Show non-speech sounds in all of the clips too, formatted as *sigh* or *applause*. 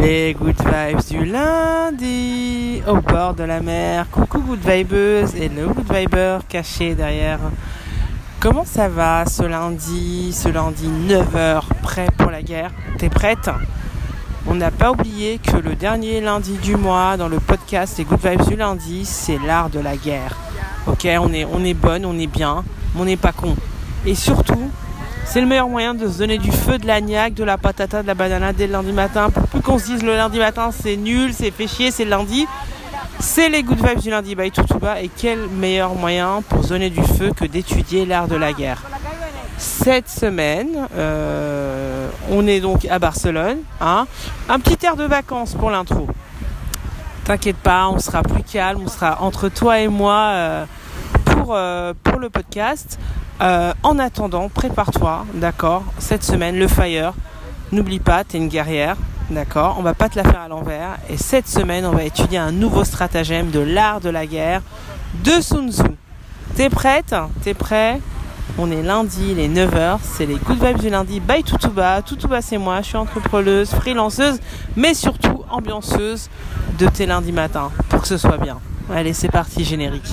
Les good vibes du lundi au bord de la mer. Coucou good vibeuse et le good viber caché derrière. Comment ça va ce lundi, ce lundi 9h, prêt pour la guerre? T'es prête? On n'a pas oublié que le dernier lundi du mois dans le podcast Les good vibes du lundi, c'est l'art de la guerre. Ok, on est, on est bonne, on est bien, mais on n'est pas con. Et surtout, c'est le meilleur moyen de se donner du feu, de la niaque, de la patata, de la banana dès le lundi matin. Pour plus qu'on se dise le lundi matin c'est nul, c'est fait chier, c'est le lundi. C'est les good vibes du lundi by Tutuba. Et quel meilleur moyen pour se donner du feu que d'étudier l'art de la guerre? Cette semaine, euh, on est donc à Barcelone. Hein. Un petit air de vacances pour l'intro. T'inquiète pas, on sera plus calme, on sera entre toi et moi euh, euh, pour le podcast. Euh, en attendant, prépare-toi, d'accord Cette semaine, le fire, n'oublie pas, t'es une guerrière, d'accord On va pas te la faire à l'envers. Et cette semaine, on va étudier un nouveau stratagème de l'art de la guerre de Sun Tzu. T'es prête? T'es prêt? On est lundi, il est 9h, c'est les Good Vibes du lundi by Tutuba. Tutuba, c'est moi, je suis entrepreneuse, freelanceuse, mais surtout ambianceuse de tes lundis matins, pour que ce soit bien. Allez, c'est parti, générique.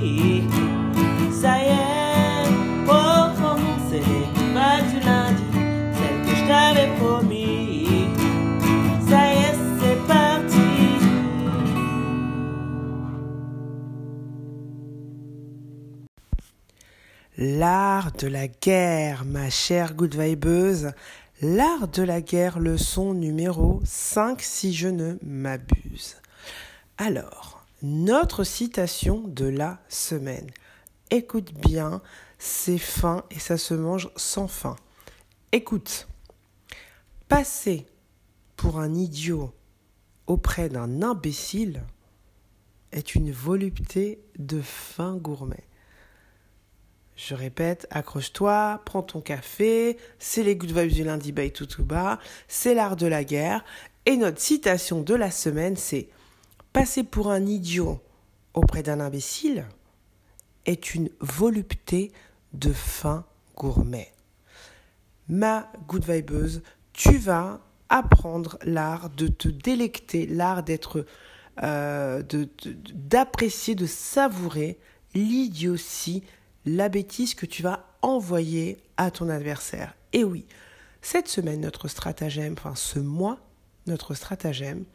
L'art de la guerre, ma chère good vibeuse. L'art de la guerre, leçon numéro 5 si je ne m'abuse. Alors, notre citation de la semaine. Écoute bien, c'est fin et ça se mange sans fin. Écoute, passer pour un idiot auprès d'un imbécile est une volupté de fin gourmet. Je répète, accroche-toi, prends ton café, c'est les good vibes du lundi by Tutuba, c'est l'art de la guerre. Et notre citation de la semaine, c'est Passer pour un idiot auprès d'un imbécile est une volupté de fin gourmet. Ma good vibeuse, tu vas apprendre l'art de te délecter, l'art d'être, euh, d'apprécier, de, de savourer l'idiotie la bêtise que tu vas envoyer à ton adversaire. Et oui, cette semaine, notre stratagème, enfin ce mois, notre stratagème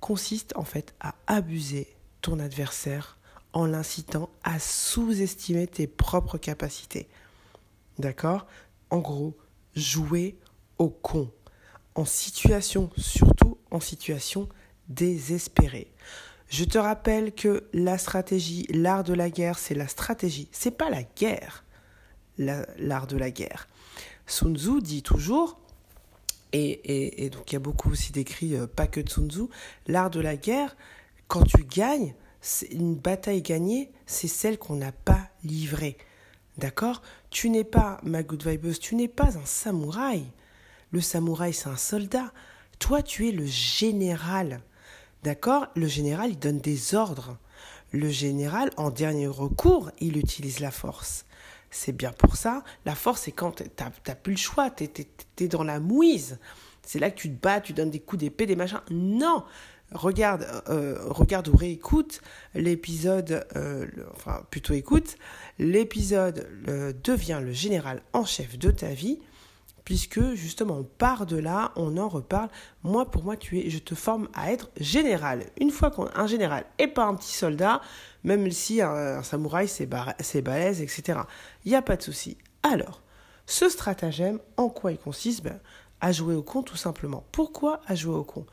consiste en fait à abuser ton adversaire en l'incitant à sous-estimer tes propres capacités. D'accord? En gros, jouer au con. En situation, surtout en situation désespérée. Je te rappelle que la stratégie, l'art de la guerre, c'est la stratégie, c'est pas la guerre, l'art de la guerre. Sun Tzu dit toujours, et, et, donc il y a beaucoup aussi d'écrits, euh, pas que de Sun Tzu, l'art de la guerre, quand tu gagnes, une bataille gagnée, c'est celle qu'on n'a pas livrée. D'accord? Tu n'es pas, ma good vibeuse, tu n'es pas un samouraï. Le samouraï, c'est un soldat. Toi, tu es le général. D'accord? Le général, il donne des ordres. Le général, en dernier recours, il utilise la force. C'est bien pour ça. La force, c'est quand tu n'as plus le choix, tu es, dans la mouise. C'est là que tu te bats, tu donnes des coups d'épée, des machins. Non Regarde, euh, regarde ou réécoute l'épisode, euh, enfin plutôt écoute, l'épisode euh, devient le général en chef de ta vie puisque justement on part de là, on en reparle. Moi, pour moi, je te forme à être général. Une fois qu'un général et pas un petit soldat, même si un, samouraï c'est balèze, etc. Il n'y a pas de souci. Alors, ce stratagème, en quoi il consiste? Ben, À jouer au con tout simplement. Pourquoi à jouer au con?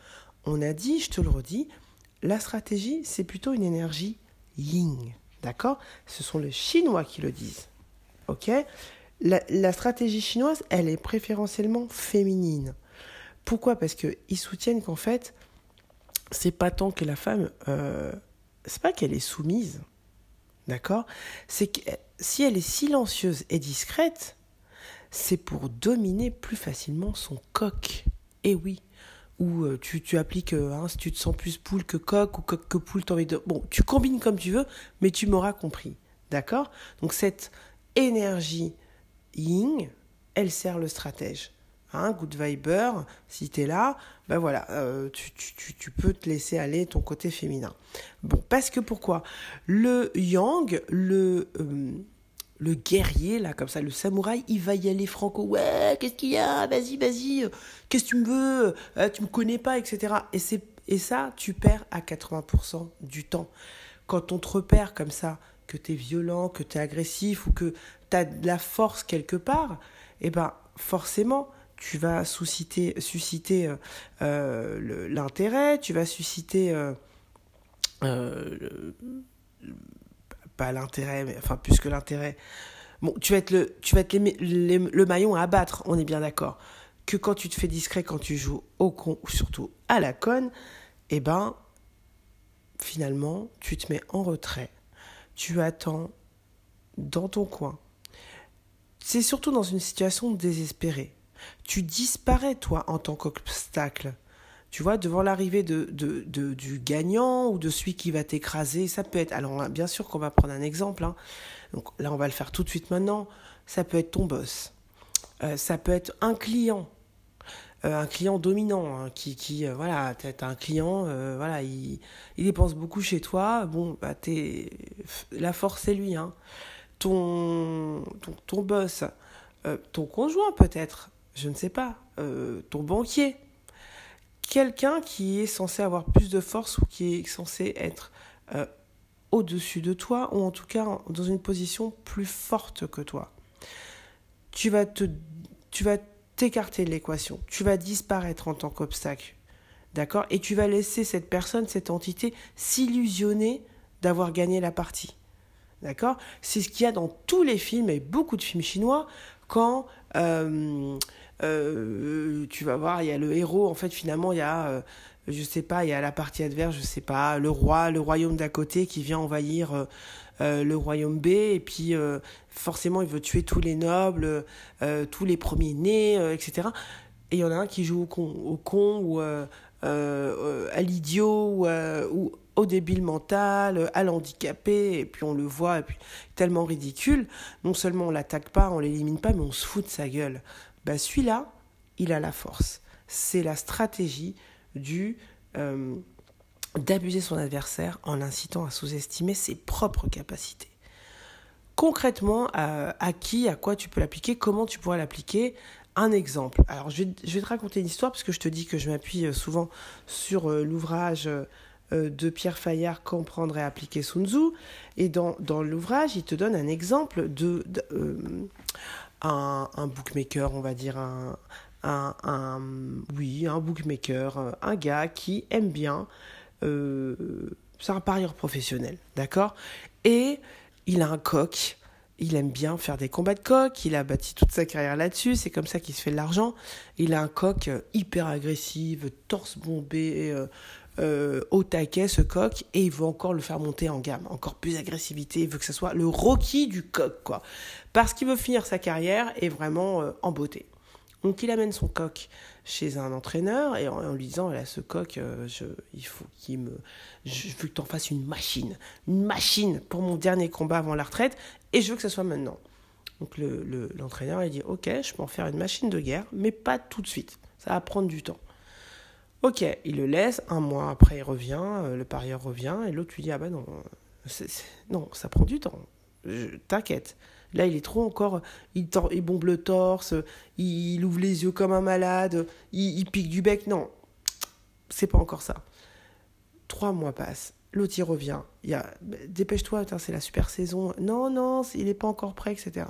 On a dit, je te le redis, la stratégie, c'est plutôt une énergie yin. D'accord? Ce sont les Chinois qui le disent. Ok? La, stratégie chinoise, elle est préférentiellement féminine. Pourquoi? Parce qu'ils soutiennent qu'en fait, c'est pas tant que la femme, euh, c'est pas qu'elle est soumise, d'accord? C'est que si elle est silencieuse et discrète, c'est pour dominer plus facilement son coq. Et oui. Ou euh, tu, tu appliques, euh, hein, si tu te sens plus poule que coq ou coq que poule, t'as envie de... Bon, tu combines comme tu veux, mais tu m'auras compris. D'accord? Donc cette énergie yin, elle sert le stratège. Hein, good viber, si tu es là, ben voilà, euh, tu, tu, tu, peux te laisser aller ton côté féminin. Bon, parce que pourquoi? Le yang, le, euh, le guerrier, là, comme ça, le samouraï, il va y aller franco. Ouais, qu'est-ce qu'il y a? Vas-y, vas-y, qu'est-ce que tu me veux? Euh, Tu me connais pas, etc. Et, et ça, tu perds à 80% du temps. Quand on te repère comme ça, que tu es violent, que tu es agressif ou que tu as de la force quelque part, eh ben, forcément, tu vas susciter, susciter euh, euh, l'intérêt, tu vas susciter euh, pas l'intérêt, mais enfin plus que l'intérêt. Tu vas être le, tu vas être le maillon à abattre, on est bien d'accord. Que quand tu te fais discret, quand tu joues au con ou surtout à la conne, eh ben, finalement, tu te mets en retrait. Tu attends dans ton coin. C'est surtout dans une situation désespérée tu disparais, toi, en tant qu'obstacle. Tu vois, devant l'arrivée de, du gagnant ou de celui qui va t'écraser, ça peut être. Alors, bien sûr qu'on va prendre un exemple. Hein. Donc là, on va le faire tout de suite maintenant. Ça peut être ton boss. Euh, ça peut être un client. Euh, un client dominant hein, qui, qui euh, voilà, as un client, voilà, il, il, dépense beaucoup chez toi. Bon, bah, es, la force, c'est lui. Hein. Ton, ton, ton boss, ton conjoint peut-être je ne sais pas, euh, ton banquier, quelqu'un qui est censé avoir plus de force ou qui est censé être euh, au-dessus de toi ou en tout cas dans une position plus forte que toi. Tu vas te tu vas t'écarter de l'équation, tu vas disparaître en tant qu'obstacle. D'accord? Et tu vas laisser cette personne, cette entité s'illusionner d'avoir gagné la partie. D'accord? C'est ce qu'il y a dans tous les films et beaucoup de films chinois quand euh, euh, tu vas voir, il y a le héros, en fait, finalement, il y a, euh, je sais pas, il y a la partie adverse, je sais pas, le roi, le royaume d'à côté qui vient envahir le royaume B, et puis forcément, il veut tuer tous les nobles, tous les premiers-nés, etc. Et il y en a un qui joue au con, au con ou à l'idiot ou, ou au débile mental, à l'handicapé, et puis on le voit, et puis tellement ridicule. Non seulement on l'attaque pas, on l'élimine pas, mais on se fout de sa gueule. Bah celui-là, il a la force. C'est la stratégie du euh, d'abuser son adversaire en l'incitant à sous-estimer ses propres capacités. Concrètement, à, qui, à quoi tu peux l'appliquer, comment tu pourrais l'appliquer? Un exemple. Alors, je vais, te raconter une histoire parce que je te dis que je m'appuie euh, souvent sur euh, l'ouvrage euh, de Pierre Fayard comprendre et appliquer Sun Tzu. Et dans, l'ouvrage, il te donne un exemple de, euh, bookmaker, on va dire un, oui, un bookmaker, un gars qui aime bien. Euh, c'est un parieur professionnel, d'accord? Et il a un coq. Il aime bien faire des combats de coq. Il a bâti toute sa carrière là-dessus. C'est comme ça qu'il se fait de l'argent. Il a un coq hyper agressif, torse bombé, euh, au taquet ce coq et il veut encore le faire monter en gamme, encore plus agressivité, il veut que ce soit le Rocky du coq quoi. Parce qu'il veut finir sa carrière et vraiment euh, en beauté. Donc il amène son coq chez un entraîneur et en, lui disant là ce coq euh, je, il faut qu'il me je veux que tu en fasses une machine, une machine pour mon dernier combat avant la retraite et je veux que ce soit maintenant. Donc l'entraîneur le, il dit ok je peux en faire une machine de guerre mais pas tout de suite, ça va prendre du temps. Ok, il le laisse, un mois après il revient, euh, le parieur revient, et l'autre lui dit, ah bah non, non, ça prend du temps, t'inquiète. Là, il est trop encore, il, il bombe le torse, il, ouvre les yeux comme un malade, il, pique du bec, non, c'est pas encore ça. Trois mois passent, l'autre il revient, il y a, dépêche-toi, c'est la super saison, non, non, il n'est pas encore prêt, etc.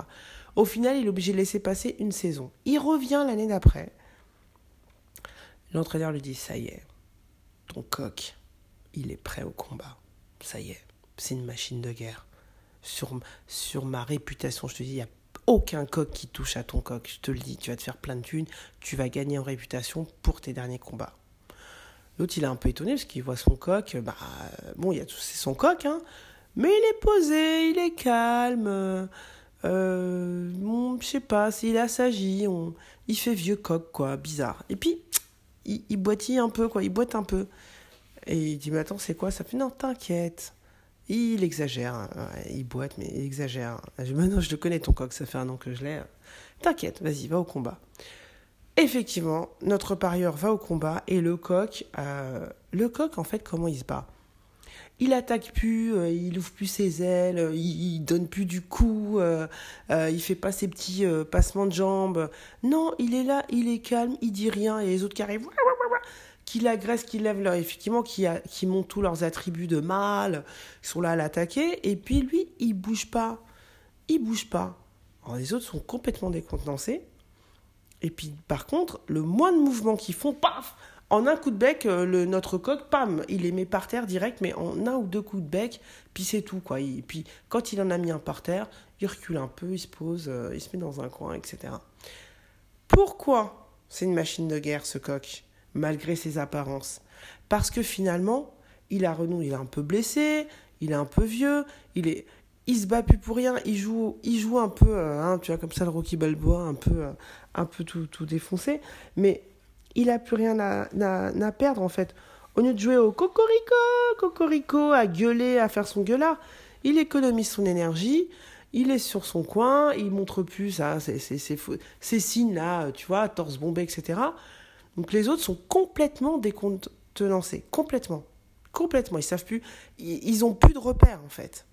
Au final, il est obligé de laisser passer une saison. Il revient l'année d'après, L'entraîneur lui dit Ça y est, ton coq, il est prêt au combat. Ça y est, c'est une machine de guerre. Sur, sur ma réputation, je te dis, il n'y a aucun coq qui touche à ton coq. Je te le dis, tu vas te faire plein de thunes, tu vas gagner en réputation pour tes derniers combats. L'autre, il est un peu étonné parce qu'il voit son coq. Bah, bon, il c'est son coq, hein. Mais il est posé, il est calme. Euh, euh je sais pas, s'il a s'agit, on... il fait vieux coq, quoi, bizarre. Et puis, il, il boitille un peu, quoi, il boite un peu. Et il dit, mais attends, c'est quoi? Ça fait, non, t'inquiète. Il exagère, il boite, mais il exagère. Dis, non, je le connais ton coq, ça fait un an que je l'ai. T'inquiète, vas-y, va au combat. Effectivement, notre parieur va au combat et le coq, euh, le coq en fait, comment il se bat? Il attaque plus, euh, il ouvre plus ses ailes, il, donne plus du coup, euh, il fait pas ses petits passements de jambes. Non, il est là, il est calme, il dit rien et les autres qui arrivent, qui l'agressent, qui lèvent leur, effectivement, qui, a, montent tous leurs attributs de mâle, ils sont là à l'attaquer et puis lui, il bouge pas, il bouge pas. Alors les autres sont complètement décontenancés. Et puis, par contre, le moins de mouvements qu'ils font, paf En un coup de bec, euh, notre coq, pam Il les met par terre direct, mais en un ou deux coups de bec, puis c'est tout, quoi. Et puis, quand il en a mis un par terre, il recule un peu, il se pose, euh, il se met dans un coin, etc. Pourquoi c'est une machine de guerre, ce coq, malgré ses apparences Parce que finalement, il a renou, il est un peu blessé, il est un peu vieux, il est il se bat plus pour rien, il joue, il joue un peu, euh, hein, tu vois, comme ça le Rocky Balboa, un peu, euh, un peu tout, tout défoncé, mais il a plus rien à, à, perdre en fait. Au lieu de jouer au cocorico, cocorico, à gueuler, à faire son gueulard, il économise son énergie, il est sur son coin, il montre plus ça, ces signes là, tu vois, torse bombé, etc. Donc les autres sont complètement décontenancés, complètement, complètement, ils savent plus, ils, ont plus de repères en fait.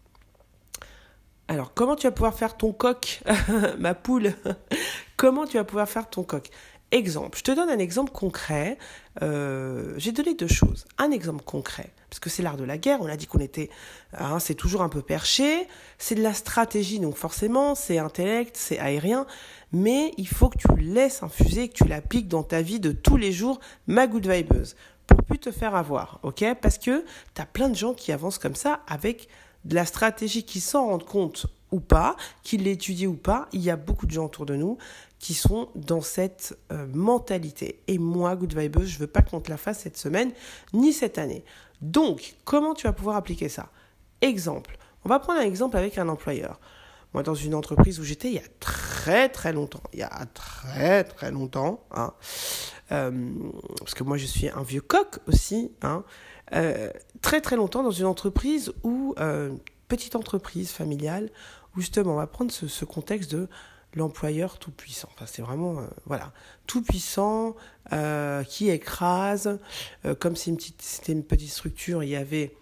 Alors, comment tu vas pouvoir faire ton coq, *laughs* ma poule? *laughs* Comment tu vas pouvoir faire ton coq? Exemple, je te donne un exemple concret. Euh, j'ai donné deux choses. Un exemple concret, parce que c'est l'art de la guerre. On a dit qu'on était, hein, c'est toujours un peu perché. C'est de la stratégie, donc forcément, c'est intellect, c'est aérien. Mais il faut que tu laisses infuser, que tu l'appliques dans ta vie de tous les jours, ma good vibeuse, pour plus te faire avoir, ok? Parce que tu as plein de gens qui avancent comme ça avec de la stratégie qui s'en rendent compte ou pas, qui l'étudient ou pas, il y a beaucoup de gens autour de nous qui sont dans cette euh, mentalité. Et moi, Good Vibes, je veux pas qu'on te la fasse cette semaine ni cette année. Donc, comment tu vas pouvoir appliquer ça? Exemple, on va prendre un exemple avec un employeur. Moi, dans une entreprise où j'étais il y a très très longtemps, il y a très très longtemps, hein, euh, parce que moi je suis un vieux coq aussi, hein, euh, très très longtemps dans une entreprise ou euh, petite entreprise familiale où justement on va prendre ce contexte de l'employeur tout puissant. Enfin, c'est vraiment euh, voilà tout puissant euh, qui écrase. Euh, comme c'est une c'était une petite structure, il y avait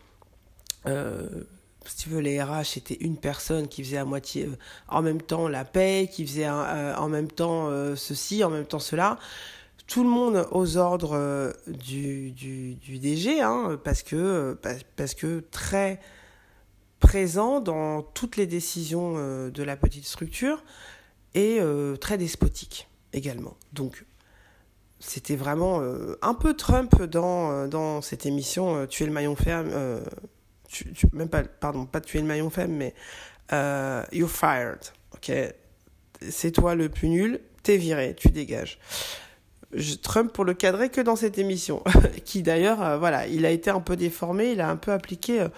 si tu veux, les RH, c'était une personne qui faisait à moitié en même temps la paix, qui faisait en même temps ceci, en même temps cela tout le monde aux ordres du, du, DG, hein, parce, que, parce que très présent dans toutes les décisions de la petite structure et euh, très despotique également. Donc, c'était vraiment un peu Trump dans, dans cette émission Tuer le maillon ferme. Tu, même pas, pardon, pas tuer le maillon faible, mais you're fired. Ok, c'est toi le plus nul, t'es viré, tu dégages. Trump pour le cadrer que dans cette émission, *laughs* qui d'ailleurs, euh, voilà, il a été un peu déformé, il a un peu appliqué euh,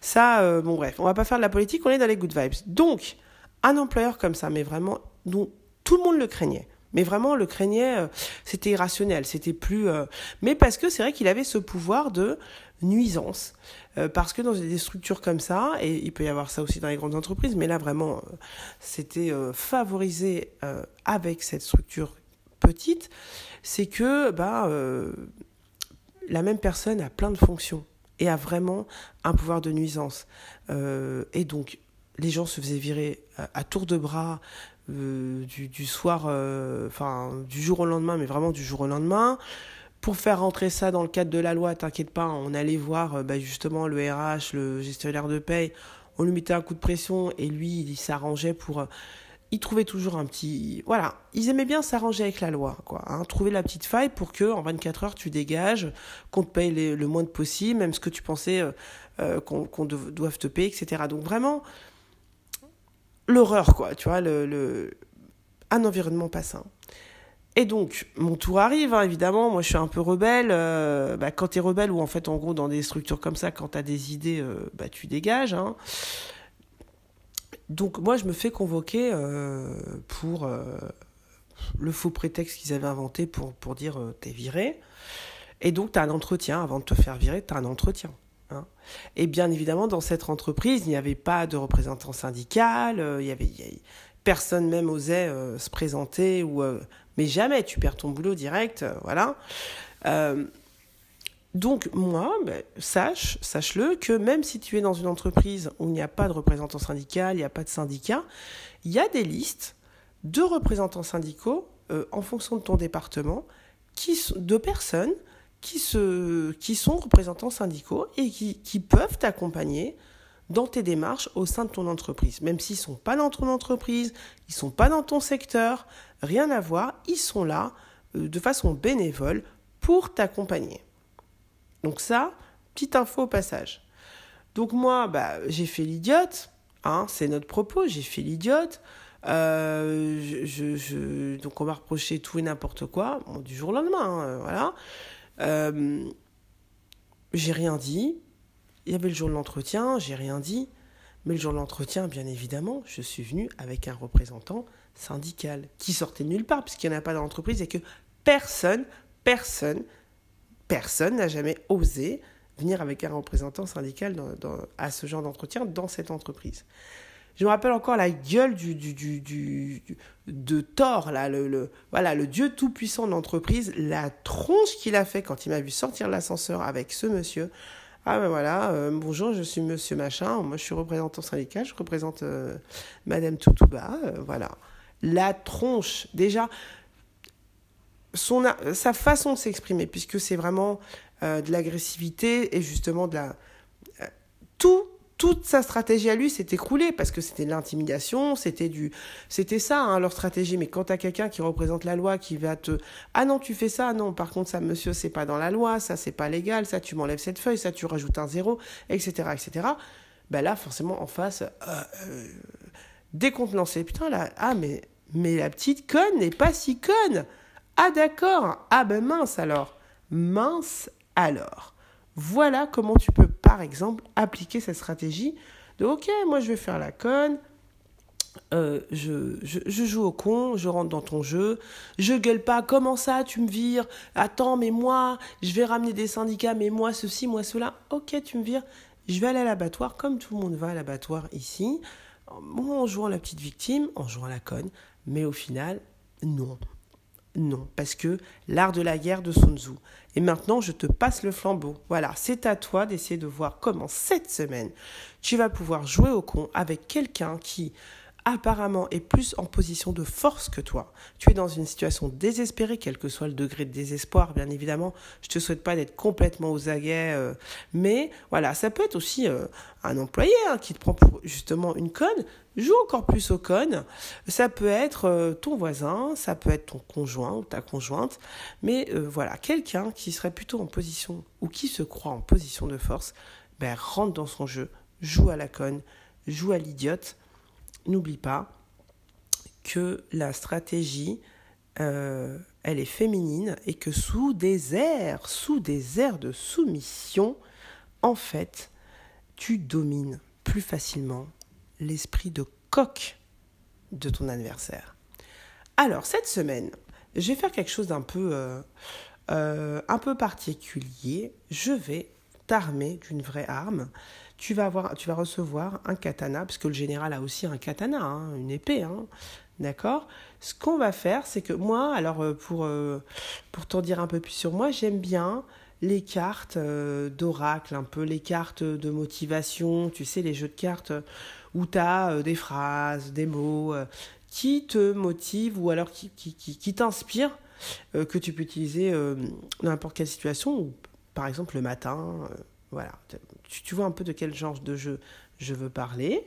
ça. Euh, bon bref, on va pas faire de la politique, on est dans les good vibes. Donc, un employeur comme ça, mais vraiment, dont tout le monde le craignait. Mais vraiment, le craignait, c'était irrationnel, c'était plus. mais parce que c'est vrai qu'il avait ce pouvoir de nuisance. parce que dans des structures comme ça, et il peut y avoir ça aussi dans les grandes entreprises, mais là vraiment, c'était favorisé avec cette structure petite, c'est que bah, euh, la même personne a plein de fonctions et a vraiment un pouvoir de nuisance. Euh, et donc, les gens se faisaient virer à, tour de bras euh, du, soir, enfin, du jour au lendemain, mais vraiment du jour au lendemain. Pour faire rentrer ça dans le cadre de la loi, t'inquiète pas, on allait voir bah, justement le RH, le gestionnaire de paye, on lui mettait un coup de pression et lui, il s'arrangeait pour ils trouvaient toujours un petit... Voilà, ils aimaient bien s'arranger avec la loi, quoi. Hein, trouver la petite faille pour que en 24 heures, tu dégages, qu'on te paye le moins de possible, même ce que tu pensais euh, euh, qu'on doive te payer, etc. Donc vraiment, l'horreur, quoi, tu vois, le, le... un environnement pas sain. Et donc, mon tour arrive, hein, évidemment. Moi, je suis un peu rebelle. Euh, bah, quand tu es rebelle, ou en fait, en gros, dans des structures comme ça, quand tu as des idées, euh, bah, tu dégages. Hein. Donc, moi, je me fais convoquer euh, pour le faux prétexte qu'ils avaient inventé pour, pour dire t'es viré. Et donc, tu as un entretien. Avant de te faire virer, tu as un entretien. Hein. Et bien évidemment, dans cette entreprise, il n'y avait pas de représentant syndical, il y avait, personne même osait se présenter ou mais jamais tu perds ton boulot direct, euh, voilà. Euh, donc moi, ben, sache, sache-le, que même si tu es dans une entreprise où il n'y a pas de représentant syndical, il n'y a pas de syndicat, il y a des listes de représentants syndicaux euh, en fonction de ton département, qui, de personnes qui, se, qui sont représentants syndicaux et qui, qui peuvent t'accompagner dans tes démarches au sein de ton entreprise. Même s'ils ne sont pas dans ton entreprise, ils ne sont pas dans ton secteur, rien à voir, ils sont là euh, de façon bénévole pour t'accompagner. Donc ça, petite info au passage. Donc moi, bah, j'ai fait l'idiote, hein, c'est notre propos, j'ai fait l'idiote. Euh, donc on m'a reproché tout et n'importe quoi, du jour au lendemain, hein, voilà. Euh, j'ai rien dit, il y avait le jour de l'entretien, j'ai rien dit. Mais le jour de l'entretien, bien évidemment, je suis venu avec un représentant syndical qui sortait de nulle part, puisqu'il n'y en a pas dans l'entreprise et que personne, personne, personne n'a jamais osé venir avec un représentant syndical à ce genre d'entretien dans cette entreprise. Je me rappelle encore la gueule de Thor, le, dieu tout-puissant de l'entreprise, la tronche qu'il a fait quand il m'a vu sortir de l'ascenseur avec ce monsieur. Ah ben voilà, euh, bonjour, je suis monsieur machin, moi je suis représentant syndical, je représente euh, madame Toutouba, euh, voilà. La tronche, déjà, sa façon de s'exprimer, puisque c'est vraiment de l'agressivité et justement de la... tout toute sa stratégie à lui s'est écroulée parce que c'était de l'intimidation, c'était du, c'était ça hein, leur stratégie. Mais quand tu as quelqu'un qui représente la loi, qui va te, ah non tu fais ça, non par contre ça monsieur c'est pas dans la loi, ça c'est pas légal, ça tu m'enlèves cette feuille, ça tu rajoutes un zéro, etc etc. Ben là forcément en face, euh, euh, décontenancé. Putain là, ah mais mais la petite conne n'est pas si conne. Ah d'accord, ah ben mince alors, mince alors. Voilà comment tu peux, par exemple, appliquer cette stratégie de OK, moi je vais faire la conne, euh, je, joue au con, je rentre dans ton jeu, je gueule pas, comment ça, tu me vires, attends, mais moi, je vais ramener des syndicats, mais moi ceci, moi cela, ok, tu me vires, je vais aller à l'abattoir, comme tout le monde va à l'abattoir ici, en jouant la petite victime, en jouant la conne, mais au final, non. Non, parce que l'art de la guerre de Sun Tzu. Et maintenant, je te passe le flambeau. Voilà, c'est à toi d'essayer de voir comment cette semaine, tu vas pouvoir jouer au con avec quelqu'un qui apparemment est plus en position de force que toi. Tu es dans une situation désespérée, quel que soit le degré de désespoir, bien évidemment. Je te souhaite pas d'être complètement aux aguets, euh, mais voilà, ça peut être aussi euh, un employé hein, qui te prend pour justement une conne. Joue encore plus aux connes. Ça peut être euh, ton voisin, ça peut être ton conjoint ou ta conjointe, mais voilà, quelqu'un qui serait plutôt en position ou qui se croit en position de force, ben rentre dans son jeu, joue à la conne, joue à l'idiote n'oublie pas que la stratégie, euh, elle est féminine et que sous des airs, sous des airs de soumission, en fait, tu domines plus facilement l'esprit de coq de ton adversaire. Alors, cette semaine, je vais faire quelque chose d'un peu, euh, euh, un peu particulier. Je vais t'armer d'une vraie arme tu vas, recevoir un katana, parce que le général a aussi un katana, hein, une épée. Hein, D'accord? Ce qu'on va faire, c'est que moi, alors euh, pour, euh, pour t'en dire un peu plus sur moi, j'aime bien les cartes euh, d'oracle, un peu les cartes de motivation, tu sais, les jeux de cartes où tu as des phrases, des mots qui te motivent ou alors qui, qui, qui, qui t'inspirent, que tu peux utiliser dans n'importe quelle situation, ou par exemple le matin, voilà, tu, vois un peu de quel genre de jeu je veux parler.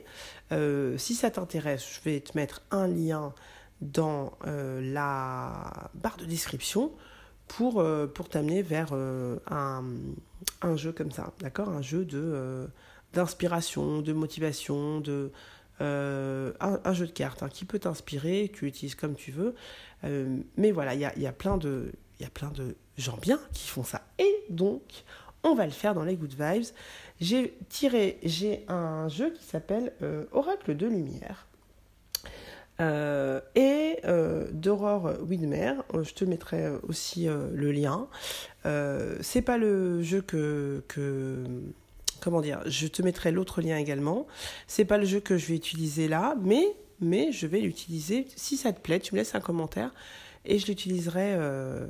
Euh, si ça t'intéresse, je vais te mettre un lien dans euh, la barre de description pour, euh, pour t'amener vers un, un, jeu comme ça, d'accord? Un jeu de d'inspiration, de motivation, de un, jeu de cartes hein, qui peut t'inspirer, que tu utilises comme tu veux. Mais voilà, il y a, y, a plein de, y a plein de gens bien qui font ça. Et donc, on va le faire dans les Good Vibes. J'ai tiré, j'ai un jeu qui s'appelle euh, Oracle de Lumière. et d'Aurore Widmer, je te mettrai aussi le lien. c'est pas le jeu que, que comment dire, je te mettrai l'autre lien également. C'est pas le jeu que je vais utiliser là, mais, mais je vais l'utiliser. Si ça te plaît, tu me laisses un commentaire et je l'utiliserai, euh,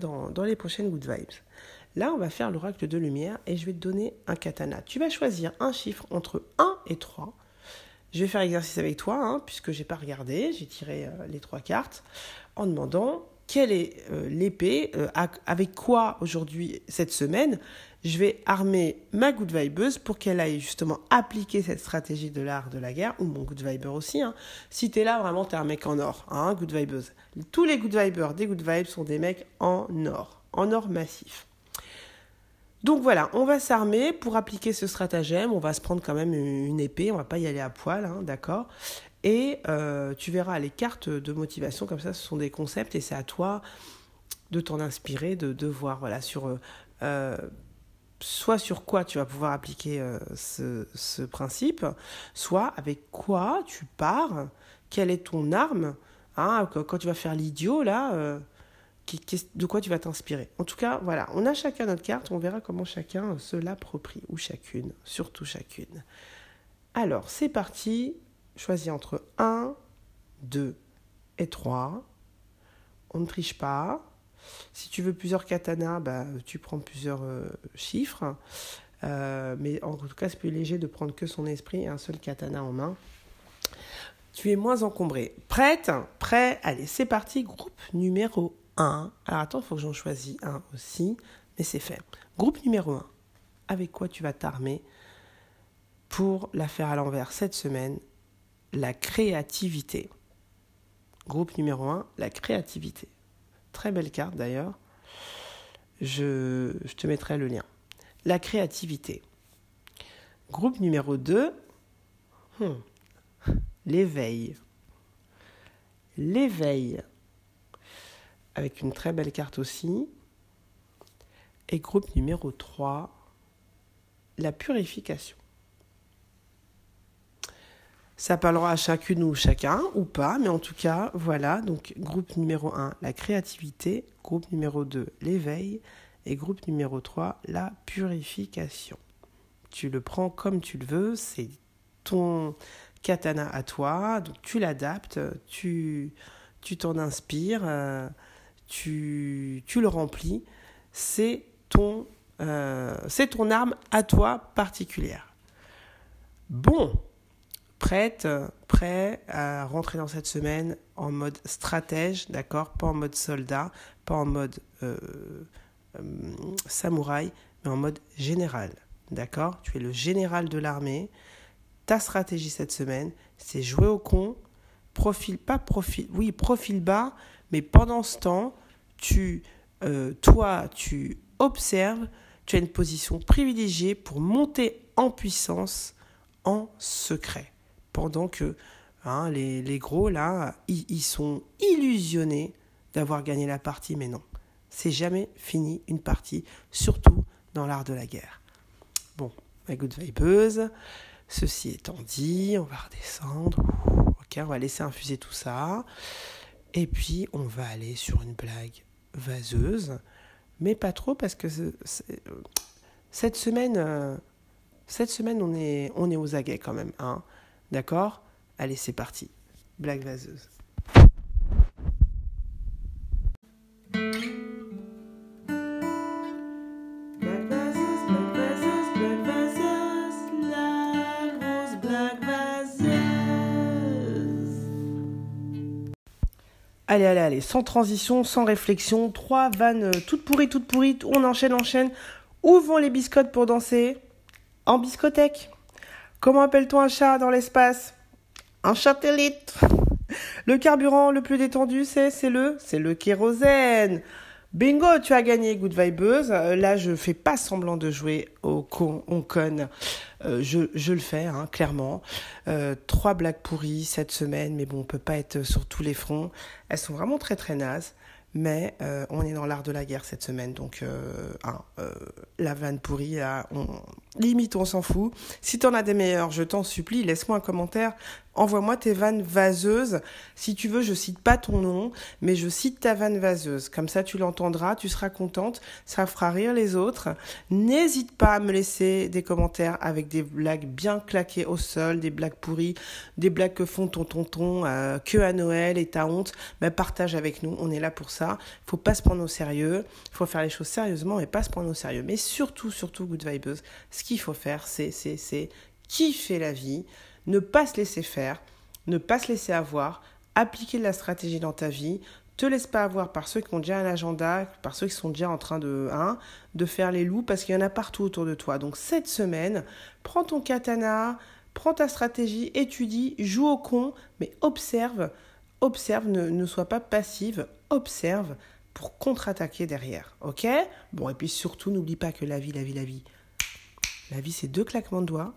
dans, dans les prochaines Good Vibes. Là, on va faire l'oracle de lumière et je vais te donner un katana. Tu vas choisir un chiffre entre 1 et 3. Je vais faire l'exercice avec toi, hein, puisque j'ai pas regardé, j'ai tiré euh, les trois cartes, en demandant quelle est euh, l'épée, avec quoi aujourd'hui, cette semaine, je vais armer ma good vibeuse pour qu'elle aille justement appliquer cette stratégie de l'art de la guerre, ou mon good viber aussi. Hein. Si t'es là, vraiment, t'es un mec en or, hein, good vibeuse. Tous les good vibers des good vibes sont des mecs en or, en or massif. Donc voilà, on va s'armer pour appliquer ce stratagème. On va se prendre quand même une épée, on va pas y aller à poil, hein, d'accord Et euh, tu verras les cartes de motivation, comme ça, ce sont des concepts et c'est à toi de t'en inspirer, de, voir voilà, sur euh, euh, soit sur quoi tu vas pouvoir appliquer ce, principe, soit avec quoi tu pars, quelle est ton arme, hein, quand tu vas faire l'idiot, là, de quoi tu vas t'inspirer. En tout cas, voilà, on a chacun notre carte, on verra comment chacun se l'approprie, ou chacune, surtout chacune. Alors, c'est parti, choisis entre 1, 2 et 3. On ne triche pas. Si tu veux plusieurs katanas, bah, tu prends plusieurs euh, chiffres. Euh, mais en tout cas, c'est plus léger de prendre que son esprit et un seul katana en main. Tu es moins encombré. Prête? Prêt? Allez, c'est parti. Groupe numéro 1. Alors attends, il faut que j'en choisisse un aussi. Mais c'est fait. Groupe numéro 1. Avec quoi tu vas t'armer pour la faire à l'envers cette semaine? La créativité. Groupe numéro 1, la créativité. Très belle carte d'ailleurs. Je, te mettrai le lien. La créativité. Groupe numéro 2, hmm, l'éveil. L'éveil, avec une très belle carte aussi. Et groupe numéro 3, la purification. Ça parlera à chacune ou chacun ou pas, mais en tout cas, voilà. Donc, groupe numéro 1, la créativité. Groupe numéro 2, l'éveil. Et groupe numéro 3, la purification. Tu le prends comme tu le veux, c'est ton katana à toi, donc tu l'adaptes, tu tu t'en inspires, euh, tu, le remplis. C'est ton, euh, c'est ton arme à toi particulière. Bon, prête, prêt à rentrer dans cette semaine en mode stratège, d'accord Pas en mode soldat, pas en mode euh, euh, samouraï, mais en mode général, d'accord Tu es le général de l'armée. Ta stratégie cette semaine, c'est jouer au con, profil, pas profil, oui, profil bas, mais pendant ce temps, tu, euh, toi, tu observes, tu as une position privilégiée pour monter en puissance en secret pendant que hein, les, gros, là, ils, sont illusionnés d'avoir gagné la partie, mais non. C'est jamais fini une partie, surtout dans l'art de la guerre. Bon, ma good vibeuse, ceci étant dit, on va redescendre. Ok, on va laisser infuser tout ça. Et puis, on va aller sur une blague vaseuse, mais pas trop parce que cette semaine, euh, cette semaine, on est, on est aux aguets quand même. Hein. D'accord? Allez, c'est parti. Blague vaseuse. Allez, allez, allez, sans transition, sans réflexion, trois vannes euh, toutes pourries, toutes pourries, on enchaîne, enchaîne. Où vont les biscottes pour danser? En biscothèque. Comment appelle-t-on un chat dans l'espace? Un satellite. Le carburant le plus détendu, c'est c'est le c'est le kérosène. Bingo, tu as gagné Good Vibeuse. Euh, là, je fais pas semblant de jouer au con, on conne. Euh, je, le fais, hein, clairement. Euh, trois blagues pourries cette semaine, mais bon, on peut pas être sur tous les fronts. Elles sont vraiment très très nazes. Mais on est dans l'art de la guerre cette semaine, donc hein, la vanne pourrie, limite on s'en fout. Si t'en as des meilleurs, je t'en supplie, laisse-moi un commentaire Envoie-moi tes vannes vaseuses. Si tu veux, je cite pas ton nom, mais je cite ta vanne vaseuse. Comme ça, tu l'entendras, tu seras contente, ça fera rire les autres. N'hésite pas à me laisser des commentaires avec des blagues bien claquées au sol, des blagues pourries, des blagues que font ton tonton euh, que à Noël et ta honte. Ben, partage avec nous, on est là pour ça. Faut pas se prendre au sérieux, faut faire les choses sérieusement et pas se prendre au sérieux. Mais surtout, surtout, good vibes, ce qu'il faut faire, c'est, c'est, c'est kiffer la vie ne pas se laisser faire, ne pas se laisser avoir, appliquer de la stratégie dans ta vie, te laisse pas avoir par ceux qui ont déjà un agenda, par ceux qui sont déjà en train de, hein, de faire les loups, parce qu'il y en a partout autour de toi. Donc cette semaine, prends ton katana, prends ta stratégie, étudie, joue au con, mais observe, observe, ne, ne sois pas passive, observe pour contre-attaquer derrière, ok? Bon, et puis surtout, n'oublie pas que la vie, la vie, la vie, la vie, c'est deux claquements de doigts,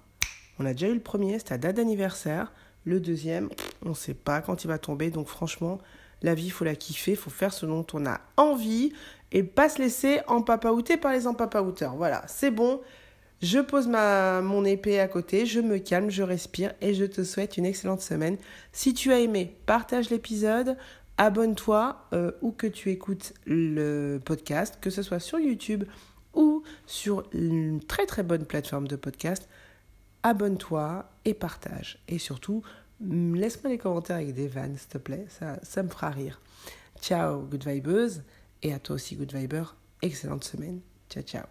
on a déjà eu le premier, c'était à date d'anniversaire. Le deuxième, on ne sait pas quand il va tomber. Donc franchement, la vie, il faut la kiffer, il faut faire ce dont on a envie et pas se laisser empapaouter par les empapaouteurs. Voilà, c'est bon. Je pose mon épée à côté, je me calme, je respire et je te souhaite une excellente semaine. Si tu as aimé, partage l'épisode, abonne-toi euh, ou que tu écoutes le podcast, que ce soit sur YouTube ou sur une très très bonne plateforme de podcast abonne-toi et partage. Et surtout, laisse-moi des commentaires avec des vannes, s'il te plaît, ça, ça me fera rire. Ciao, good vibeuse, et à toi aussi, good viber. Excellente semaine. Ciao, ciao.